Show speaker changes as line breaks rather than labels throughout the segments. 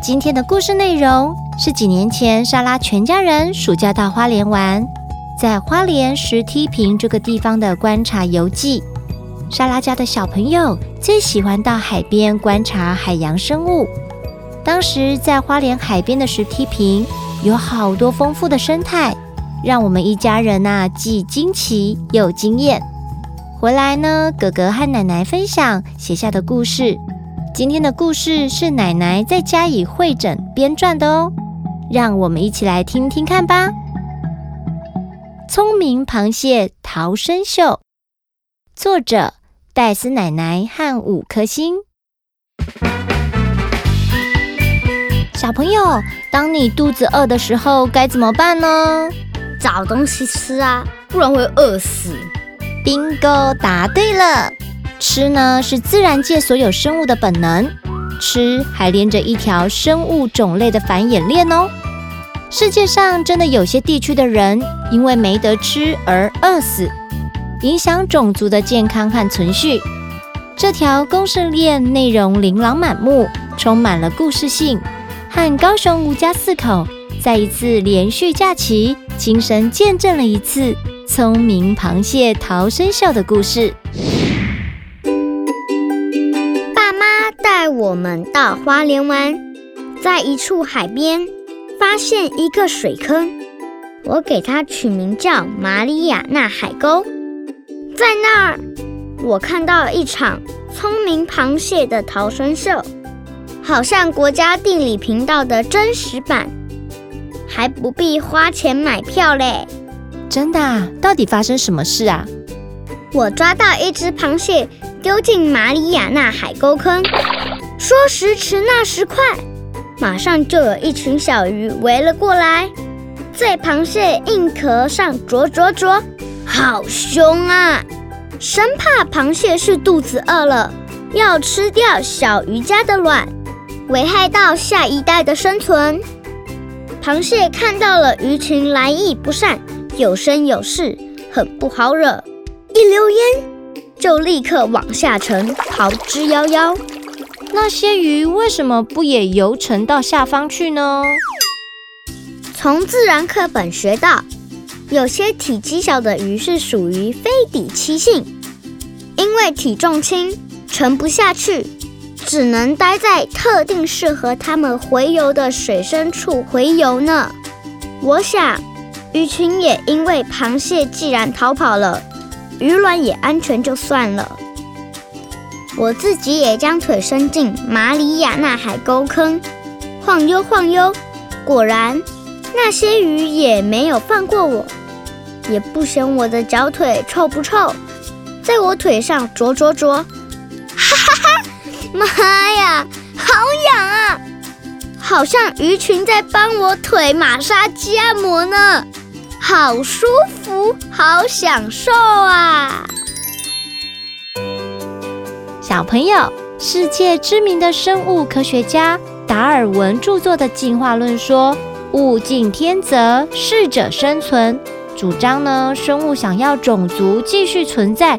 今天的故事内容是几年前莎拉全家人暑假到花莲玩，在花莲石梯坪这个地方的观察游记。莎拉家的小朋友最喜欢到海边观察海洋生物。当时在花莲海边的石梯坪有好多丰富的生态，让我们一家人呐、既惊奇又惊艳。回来呢，哥哥和奶奶分享写下的故事。今天的故事是奶奶在家里汇整编撰的哦，让我们一起来听听看吧。聪明螃蟹逃生秀，作者戴斯奶奶和五颗星。小朋友，当你肚子饿的时候该怎么办呢？
找东西吃啊，不然会饿死。
Bingo，答对了。吃呢，是自然界所有生物的本能，吃还连着一条生物种类的繁衍链哦。世界上真的有些地区的人因为没得吃而饿死，影响种族的健康和存续。这条公生链内容琳琅满目，充满了故事性，和高雄吴家四口在一次连续假期亲身见证了一次聪明螃蟹逃生秀的故事。
我们到花莲玩，在一处海边发现一个水坑，我给它取名叫马里亚纳海沟。在那儿，我看到了一场聪明螃蟹的逃生秀，好像国家地理频道的真实版，还不必花钱买票嘞。
真的啊？到底发生什么事啊？
我抓到一只螃蟹，丢进马里亚纳海沟坑。说时迟，那时快，马上就有一群小鱼围了过来，在螃蟹硬壳上啄啄啄，好凶啊！生怕螃蟹是肚子饿了，要吃掉小鱼家的卵，危害到下一代的生存。螃蟹看到了鱼群来意不善，有声有势，很不好惹，一溜烟就立刻往下沉，逃之夭夭。
那些鱼为什么不也游沉到下方去呢？
从自然课本学到，有些体积小的鱼是属于非底栖性，因为体重轻，沉不下去，只能待在特定适合它们洄游的水深处洄游呢。我想，鱼群也因为螃蟹既然逃跑了，鱼卵也安全就算了。我自己也将腿伸进马里亚纳海沟坑，晃悠晃悠，果然那些鱼也没有放过我，也不嫌我的脚腿臭不臭，在我腿上啄啄啄，哈哈哈！妈呀，好痒啊！好像鱼群在帮我腿马杀鸡按摩呢，好舒服，好享受啊！
小朋友，世界知名的生物科学家达尔文著作的《进化论》说：“物竞天择，适者生存。”主张呢，生物想要种族继续存在，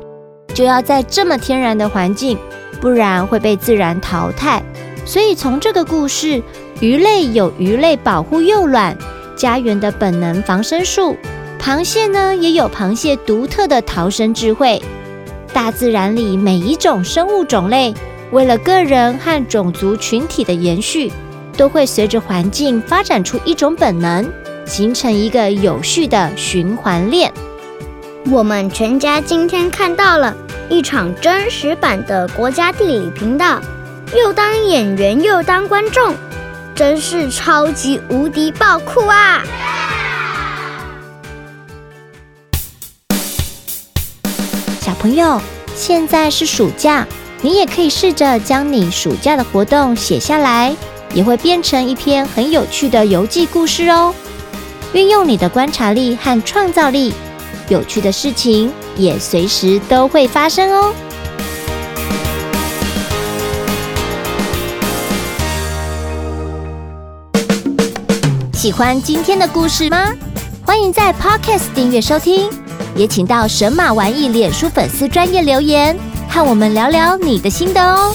就要在这么天然的环境，不然会被自然淘汰。所以从这个故事，鱼类有鱼类保护幼卵家园的本能防身术，螃蟹呢也有螃蟹独特的逃生智慧。大自然里每一种生物种类，为了个人和种族群体的延续，都会随着环境发展出一种本能，形成一个有序的循环链。
我们全家今天看到了一场真实版的国家地理频道，又当演员又当观众，真是超级无敌爆酷啊！
小朋友，现在是暑假，你也可以试着将你暑假的活动写下来，也会变成一篇很有趣的游记故事哦。运用你的观察力和创造力，有趣的事情也随时都会发生哦。喜欢今天的故事吗？欢迎在 Podcast 订阅收听，也请到神马玩意脸书粉丝专业留言，和我们聊聊你的心得哦。